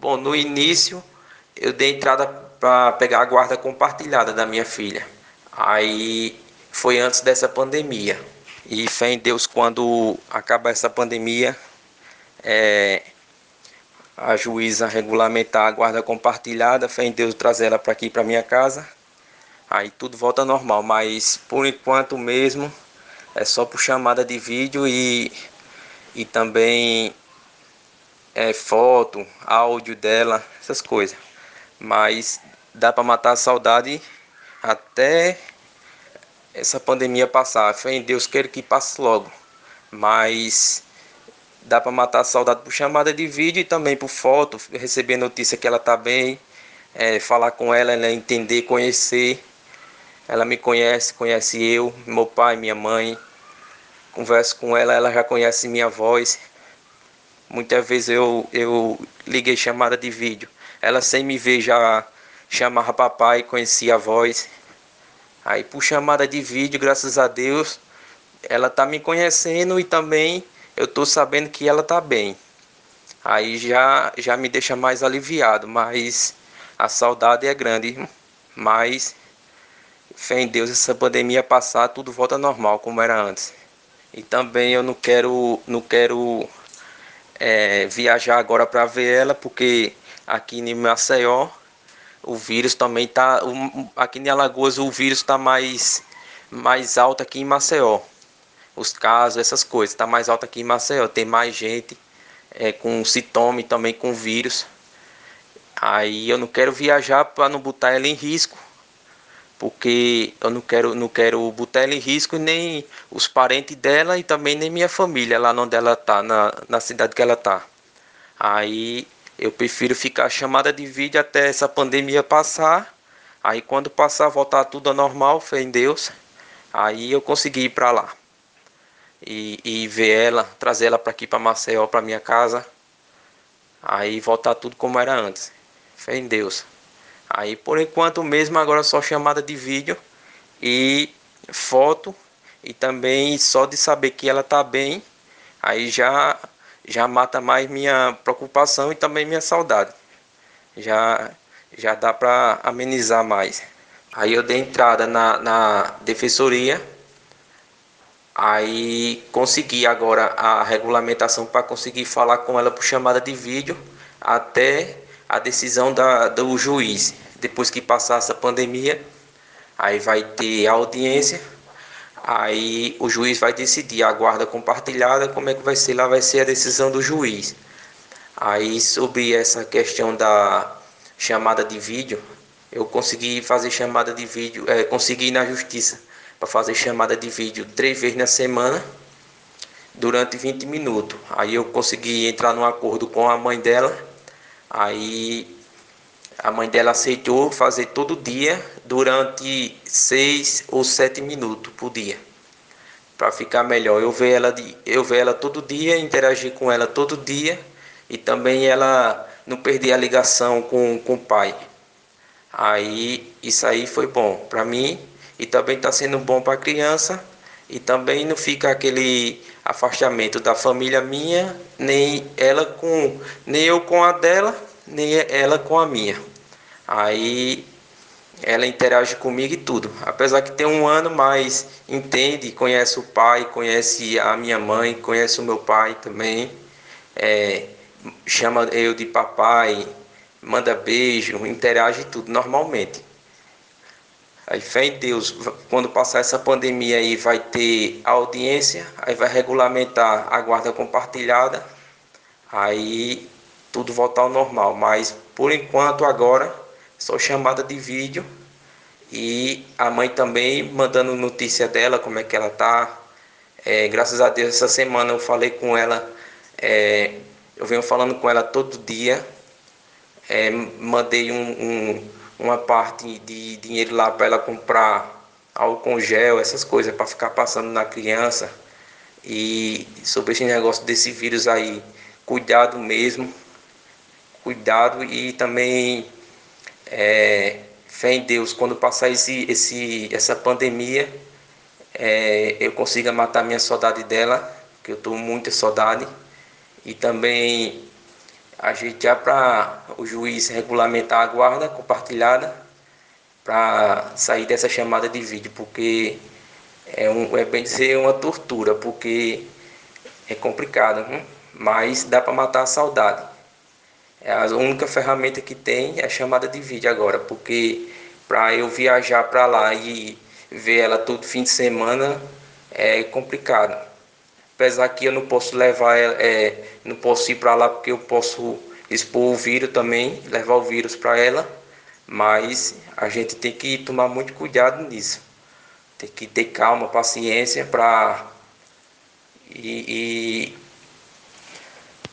Bom, no início eu dei entrada para pegar a guarda compartilhada da minha filha. Aí foi antes dessa pandemia. E fé em Deus, quando acabar essa pandemia, é, a juíza regulamentar a guarda compartilhada, fé em Deus trazer ela para aqui, para minha casa. Aí tudo volta normal, mas por enquanto mesmo é só por chamada de vídeo e, e também é, foto, áudio dela, essas coisas. Mas dá para matar a saudade até essa pandemia passar. Fé em Deus, quero que passe logo. Mas dá para matar a saudade por chamada de vídeo e também por foto, receber notícia que ela tá bem, é, falar com ela, ela entender, conhecer. Ela me conhece, conhece eu, meu pai, minha mãe. Converso com ela, ela já conhece minha voz. Muitas vezes eu, eu liguei chamada de vídeo. Ela sem me ver já chamava papai, conhecia a voz. Aí por chamada de vídeo, graças a Deus, ela tá me conhecendo e também eu tô sabendo que ela tá bem. Aí já já me deixa mais aliviado, mas a saudade é grande, mas fé em Deus essa pandemia passar, tudo volta normal como era antes. E também eu não quero não quero é, viajar agora para ver ela, porque aqui em Maceió o vírus também tá aqui em Alagoas o vírus está mais mais alto aqui em Maceió. Os casos essas coisas está mais alto aqui em Maceió. Tem mais gente é, com sintoma e também com vírus. Aí eu não quero viajar para não botar ela em risco porque eu não quero não quero botar ela em risco nem os parentes dela e também nem minha família lá onde ela tá na, na cidade que ela tá aí eu prefiro ficar chamada de vídeo até essa pandemia passar. Aí quando passar, voltar tudo ao normal, fé em Deus. Aí eu consegui ir para lá. E, e ver ela, trazer ela para aqui para Maceió, para minha casa. Aí voltar tudo como era antes. Fé em Deus. Aí por enquanto mesmo agora só chamada de vídeo e foto e também só de saber que ela tá bem, aí já já mata mais minha preocupação e também minha saudade. Já, já dá para amenizar mais. Aí eu dei entrada na, na defensoria, aí consegui agora a regulamentação para conseguir falar com ela por chamada de vídeo até a decisão da, do juiz. Depois que passar essa pandemia, aí vai ter audiência Aí o juiz vai decidir a guarda compartilhada, como é que vai ser lá, vai ser a decisão do juiz. Aí sobre essa questão da chamada de vídeo, eu consegui fazer chamada de vídeo, é, consegui ir na justiça para fazer chamada de vídeo três vezes na semana durante 20 minutos. Aí eu consegui entrar num acordo com a mãe dela. Aí a mãe dela aceitou fazer todo dia durante seis ou sete minutos por dia para ficar melhor. Eu ver ela eu ver ela todo dia, interagir com ela todo dia e também ela não perder a ligação com, com o pai. Aí isso aí foi bom para mim e também está sendo bom para a criança e também não fica aquele afastamento da família minha, nem ela com nem eu com a dela nem ela com a minha. Aí ela interage comigo e tudo. Apesar que tem um ano, mas entende, conhece o pai, conhece a minha mãe, conhece o meu pai também. É, chama eu de papai, manda beijo, interage tudo normalmente. Aí fé em Deus, quando passar essa pandemia aí vai ter audiência, aí vai regulamentar a guarda compartilhada, aí tudo voltar ao normal. Mas por enquanto agora só chamada de vídeo e a mãe também mandando notícia dela, como é que ela tá. É, graças a Deus essa semana eu falei com ela, é, eu venho falando com ela todo dia. É, mandei um, um, uma parte de dinheiro lá para ela comprar álcool gel, essas coisas para ficar passando na criança. E sobre esse negócio desse vírus aí, cuidado mesmo, cuidado e também é, fé em Deus, quando passar esse, esse, essa pandemia, é, eu consiga matar minha saudade dela, que eu estou muita saudade, e também ajeitar para o juiz regulamentar a guarda compartilhada para sair dessa chamada de vídeo, porque é, um, é bem dizer uma tortura, porque é complicado, hein? mas dá para matar a saudade. É a única ferramenta que tem é a chamada de vídeo agora, porque para eu viajar para lá e ver ela todo fim de semana é complicado. Apesar que eu não posso levar, é, não posso ir para lá porque eu posso expor o vírus também, levar o vírus para ela, mas a gente tem que tomar muito cuidado nisso. Tem que ter calma, paciência para e, e